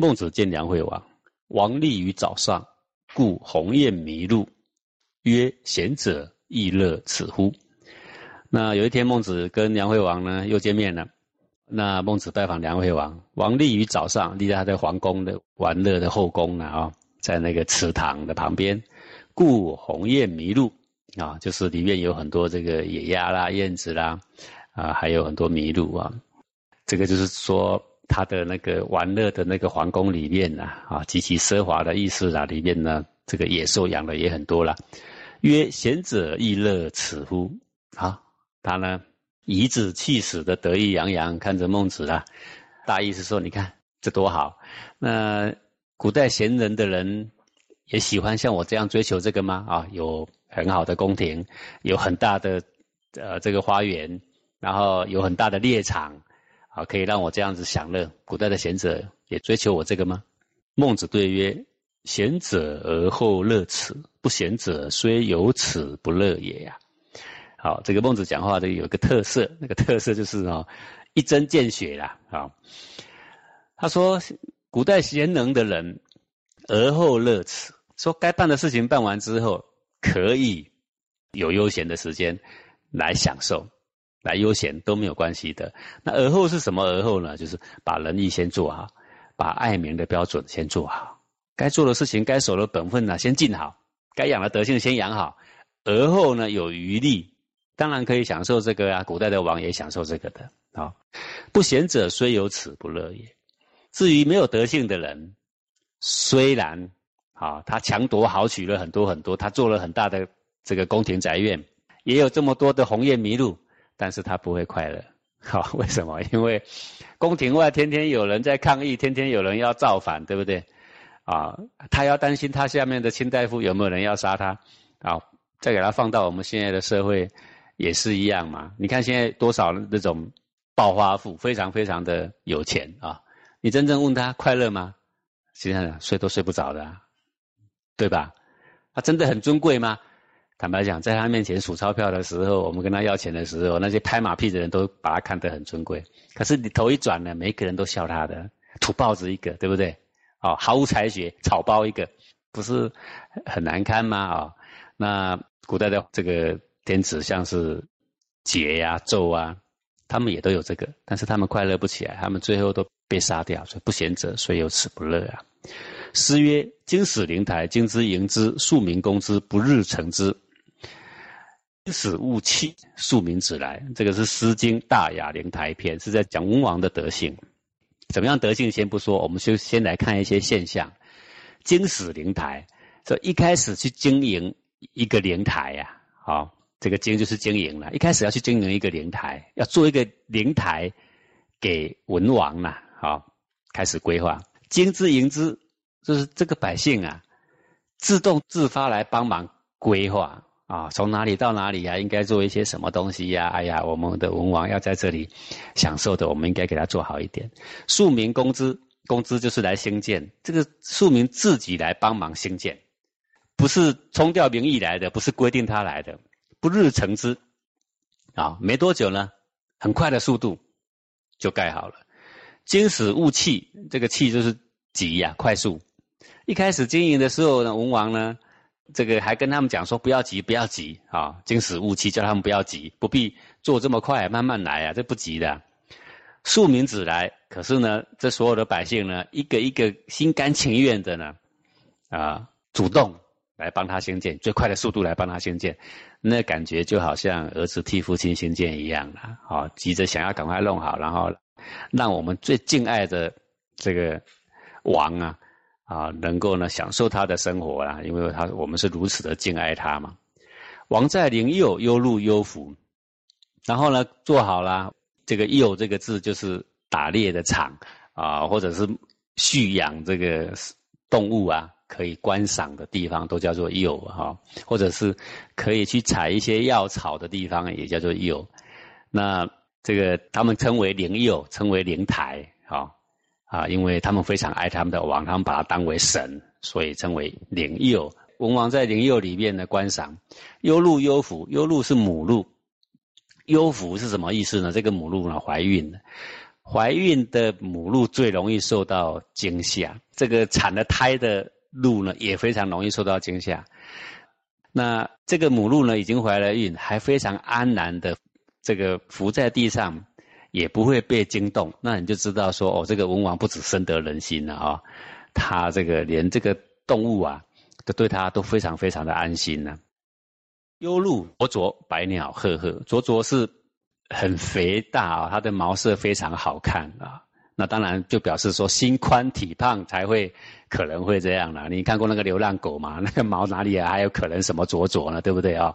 孟子见梁惠王，王立于早上，故鸿雁迷路，曰：“贤者亦乐此乎？”那有一天，孟子跟梁惠王呢又见面了。那孟子拜访梁惠王，王立于早上，立在他的皇宫的玩乐的后宫呢啊，在那个池塘的旁边，故鸿雁迷路啊，就是里面有很多这个野鸭啦、燕子啦，啊，还有很多麋鹿啊。这个就是说他的那个玩乐的那个皇宫里面呢啊，极其奢华的意思啦，里面呢这个野兽养的也很多了。曰：贤者亦乐此乎？啊。他呢，颐指气使的得意洋洋看着孟子啦，大意是说，你看这多好。那古代贤人的人也喜欢像我这样追求这个吗？啊，有很好的宫廷，有很大的呃这个花园，然后有很大的猎场，啊，可以让我这样子享乐。古代的贤者也追求我这个吗？孟子对曰：贤者而后乐此，不贤者虽有此不乐也呀。好，这个孟子讲话的有一个特色，那个特色就是哦，一针见血啦。啊，他说，古代贤能的人，而后乐此，说该办的事情办完之后，可以有悠闲的时间来享受，来悠闲都没有关系的。那而后是什么？而后呢？就是把仁义先做好，把爱民的标准先做好，该做的事情、该守的本分呢，先尽好，该养的德性先养好，而后呢，有余力。当然可以享受这个啊，古代的王也享受这个的啊。不贤者虽有此不乐也。至于没有德性的人，虽然啊，他强夺豪取了很多很多，他做了很大的这个宫廷宅院，也有这么多的鸿雁迷路，但是他不会快乐。好，为什么？因为宫廷外天天有人在抗议，天天有人要造反，对不对？啊，他要担心他下面的卿大夫有没有人要杀他啊？再给他放到我们现在的社会。也是一样嘛？你看现在多少那种暴发户，非常非常的有钱啊！你真正问他快乐吗？实际上睡都睡不着的，对吧？他真的很尊贵吗？坦白讲，在他面前数钞票的时候，我们跟他要钱的时候，那些拍马屁的人都把他看得很尊贵。可是你头一转呢，每个人都笑他的土包子一个，对不对？哦，毫无才学，草包一个，不是很难堪吗？啊，那古代的这个。天子像是桀呀、纣啊，他们也都有这个，但是他们快乐不起来，他们最后都被杀掉。所以不贤者虽有此不乐啊。诗曰：“经使灵台，经之迎之，庶民攻之，不日成之。经使勿弃，庶民子来。”这个是《诗经·大雅·灵台篇》，是在讲文王的德性。怎么样德性先不说，我们就先来看一些现象。经使灵台，这一开始去经营一个灵台呀，好。这个经就是经营了，一开始要去经营一个灵台，要做一个灵台给文王呐，好，开始规划。经之营之，就是这个百姓啊，自动自发来帮忙规划啊，从哪里到哪里呀，应该做一些什么东西呀？哎呀，我们的文王要在这里享受的，我们应该给他做好一点。庶民工资，工资就是来兴建，这个庶民自己来帮忙兴建，不是冲调名义来的，不是规定他来的。不日成之，啊，没多久呢，很快的速度就盖好了。金使勿气，这个气就是急呀，快速。一开始经营的时候呢，文王呢，这个还跟他们讲说不要急，不要急啊。经使勿期，叫他们不要急，不必做这么快，慢慢来啊，这不急的。庶民子来，可是呢，这所有的百姓呢，一个一个心甘情愿的呢，啊，主动。来帮他兴建，最快的速度来帮他兴建，那感觉就好像儿子替父亲兴建一样了。好，急着想要赶快弄好，然后让我们最敬爱的这个王啊，啊，能够呢享受他的生活啊，因为他我们是如此的敬爱他嘛。王在灵佑，忧禄忧福，然后呢做好了这个佑这个字就是打猎的场啊，或者是蓄养这个动物啊。可以观赏的地方都叫做柚哈，或者是可以去采一些药草的地方也叫做柚。那这个他们称为灵柚，称为灵台哈啊，因为他们非常爱他们的王，他们把他当为神，所以称为灵柚。文王在灵柚里面的观赏，忧鹿忧福，忧鹿是母鹿，忧福是什么意思呢？这个母鹿呢怀孕了，怀孕的母鹿最容易受到惊吓，这个产了胎的鹿呢，也非常容易受到惊吓。那这个母鹿呢，已经怀了孕，还非常安然的这个伏在地上，也不会被惊动。那你就知道说，哦，这个文王不止深得人心了啊，他这个连这个动物啊，都对他都非常非常的安心呢。优鹿灼灼，百鸟赫赫，灼灼是。很肥大啊，它的毛色非常好看啊。那当然就表示说心宽体胖才会可能会这样了。你看过那个流浪狗吗？那个毛哪里还有可能什么灼灼呢？对不对啊？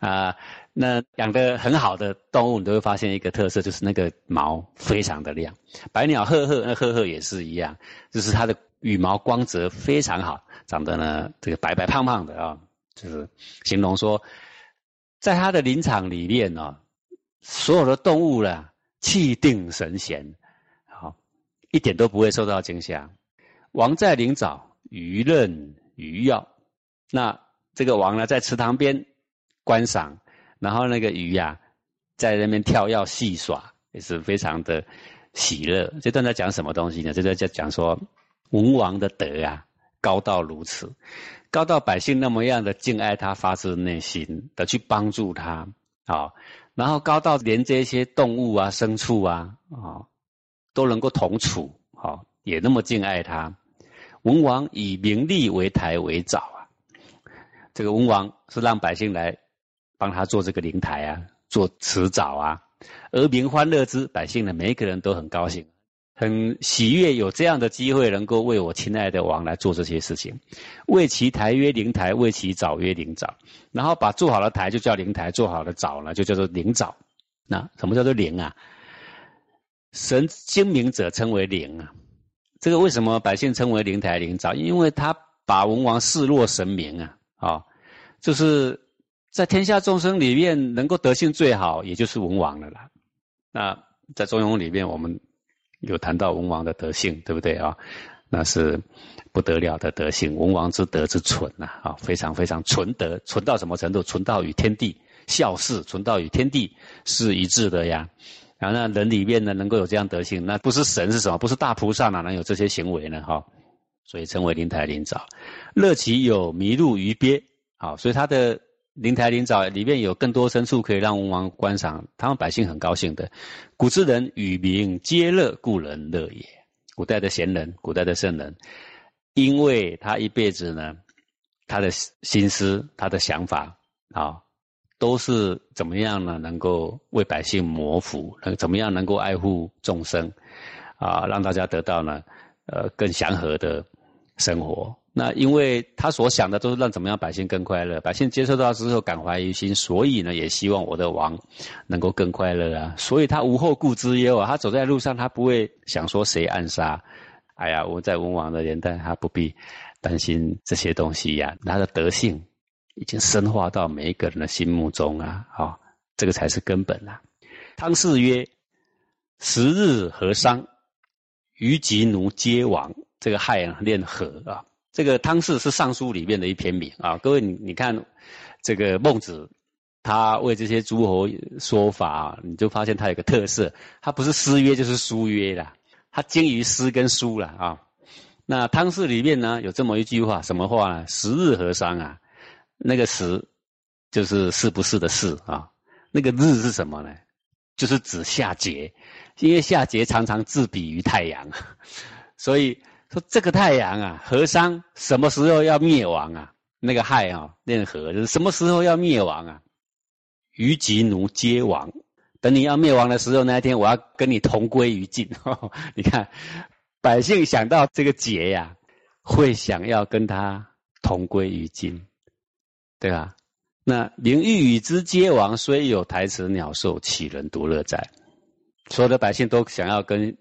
啊，那养的很好的动物，你都会发现一个特色，就是那个毛非常的亮。百鸟赫赫，那赫赫也是一样，就是它的羽毛光泽非常好，长得呢这个白白胖胖的啊，就是形容说，在它的林场里面呢。所有的动物呢，气定神闲，一点都不会受到惊吓。王在林沼，鱼任鱼跃。那这个王呢，在池塘边观赏，然后那个鱼呀，在那边跳跃戏耍，也是非常的喜乐。这段在讲什么东西呢？这段在讲说，文王的德啊，高到如此，高到百姓那么样的敬爱他，发自内心的去帮助他，啊。然后高到连这些动物啊、牲畜啊，啊，都能够同处，好，也那么敬爱他。文王以名利为台为藻啊，这个文王是让百姓来帮他做这个灵台啊，做池藻啊，而民欢乐之，百姓呢，每一个人都很高兴。很喜悦有这样的机会，能够为我亲爱的王来做这些事情。为其台曰灵台，为其藻曰灵藻。然后把做好的台就叫灵台，做好的藻呢就叫做灵藻。那什么叫做灵啊？神精明者称为灵啊。这个为什么百姓称为灵台灵藻？因为他把文王视若神明啊。啊，就是在天下众生里面能够德性最好，也就是文王了啦。那在中庸里面，我们。有谈到文王的德性，对不对啊？那是不得了的德性，文王之德之纯呐，啊，非常非常纯德，纯到什么程度？纯到与天地孝事，纯到与天地是一致的呀。然后那人里面呢，能够有这样德性，那不是神是什么？不是大菩萨哪能有这些行为呢？哈，所以称为灵台灵沼，乐其有麋鹿鱼鳖，好，所以他的。灵台灵沼里面有更多牲畜可以让文王观赏，他们百姓很高兴的。古之人与民皆乐，故人乐也。古代的贤人，古代的圣人，因为他一辈子呢，他的心思、他的想法啊，都是怎么样呢？能够为百姓谋福，能怎么样能够爱护众生啊，让大家得到呢，呃，更祥和的生活。那因为他所想的都是让怎么样百姓更快乐，百姓接受到之后感怀于心，所以呢也希望我的王能够更快乐啊。所以他无后顾之忧啊，他走在路上他不会想说谁暗杀。哎呀，我在文王的年代，他不必担心这些东西呀。他的德性已经深化到每一个人的心目中啊，啊，这个才是根本啊。汤氏曰：“十日和商，虞及奴皆亡。”这个亥啊，练和啊。这个汤氏是《尚书》里面的一篇名啊，各位你你看，这个孟子他为这些诸侯说法，你就发现他有个特色，他不是诗约就是书约啦，他精于诗跟书了啊。那汤氏里面呢有这么一句话，什么话呢？十日和商啊，那个时就是是不是的是啊，那个日是什么呢？就是指夏桀，因为夏桀常常自比于太阳，所以。说这个太阳啊，和商什么时候要灭亡啊？那个亥啊，练和就是什么时候要灭亡啊？虞及奴皆亡，等你要灭亡的时候，那一天我要跟你同归于尽。你看，百姓想到这个桀呀，会想要跟他同归于尽，对吧？那名玉与之皆亡，虽有台词鸟兽，岂人独乐在？所有的百姓都想要跟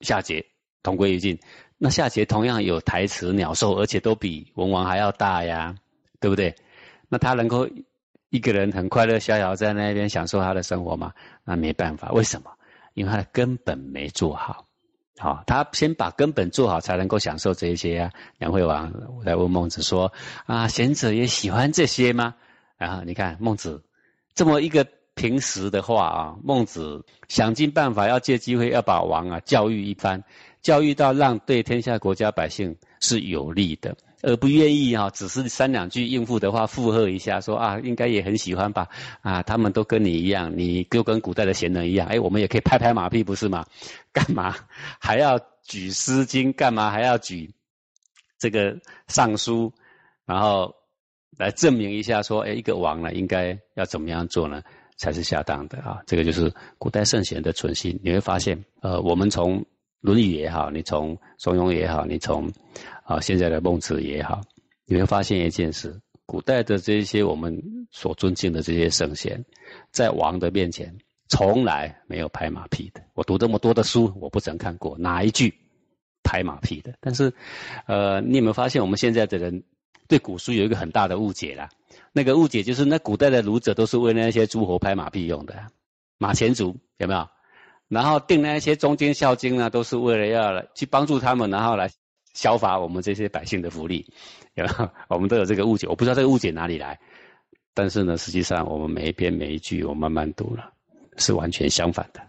夏桀同归于尽。那夏桀同样有台词鸟兽，而且都比文王还要大呀，对不对？那他能够一个人很快乐逍遥在那边享受他的生活吗？那没办法，为什么？因为他根本没做好。好，他先把根本做好，才能够享受这些啊。梁惠王来问孟子说：“啊，贤者也喜欢这些吗？”然后你看孟子这么一个平时的话啊，孟子想尽办法要借机会要把王啊教育一番，教育到让对天下国家百姓是有利的，而不愿意啊，只是三两句应付的话附和一下，说啊应该也很喜欢吧，啊他们都跟你一样，你就跟古代的贤人一样，哎我们也可以拍拍马屁不是吗？干嘛还要举《诗经》？干嘛还要举这个《尚书》？然后来证明一下，说，哎，一个王呢，应该要怎么样做呢，才是恰当的啊？这个就是古代圣贤的存心。你会发现，呃，我们从《论语》也好，你从《中庸》也好，你从啊现在的孟子也好，你会发现一件事：古代的这些我们所尊敬的这些圣贤，在王的面前从来没有拍马屁的。我读这么多的书，我不曾看过哪一句拍马屁的。但是，呃，你有没有发现，我们现在的人？对古书有一个很大的误解啦，那个误解就是那古代的儒者都是为那些诸侯拍马屁用的，马前卒有没有？然后定那些中间孝经呢，都是为了要去帮助他们，然后来消乏我们这些百姓的福利，然后？我们都有这个误解，我不知道这个误解哪里来，但是呢，实际上我们每一篇每一句我慢慢读了，是完全相反的。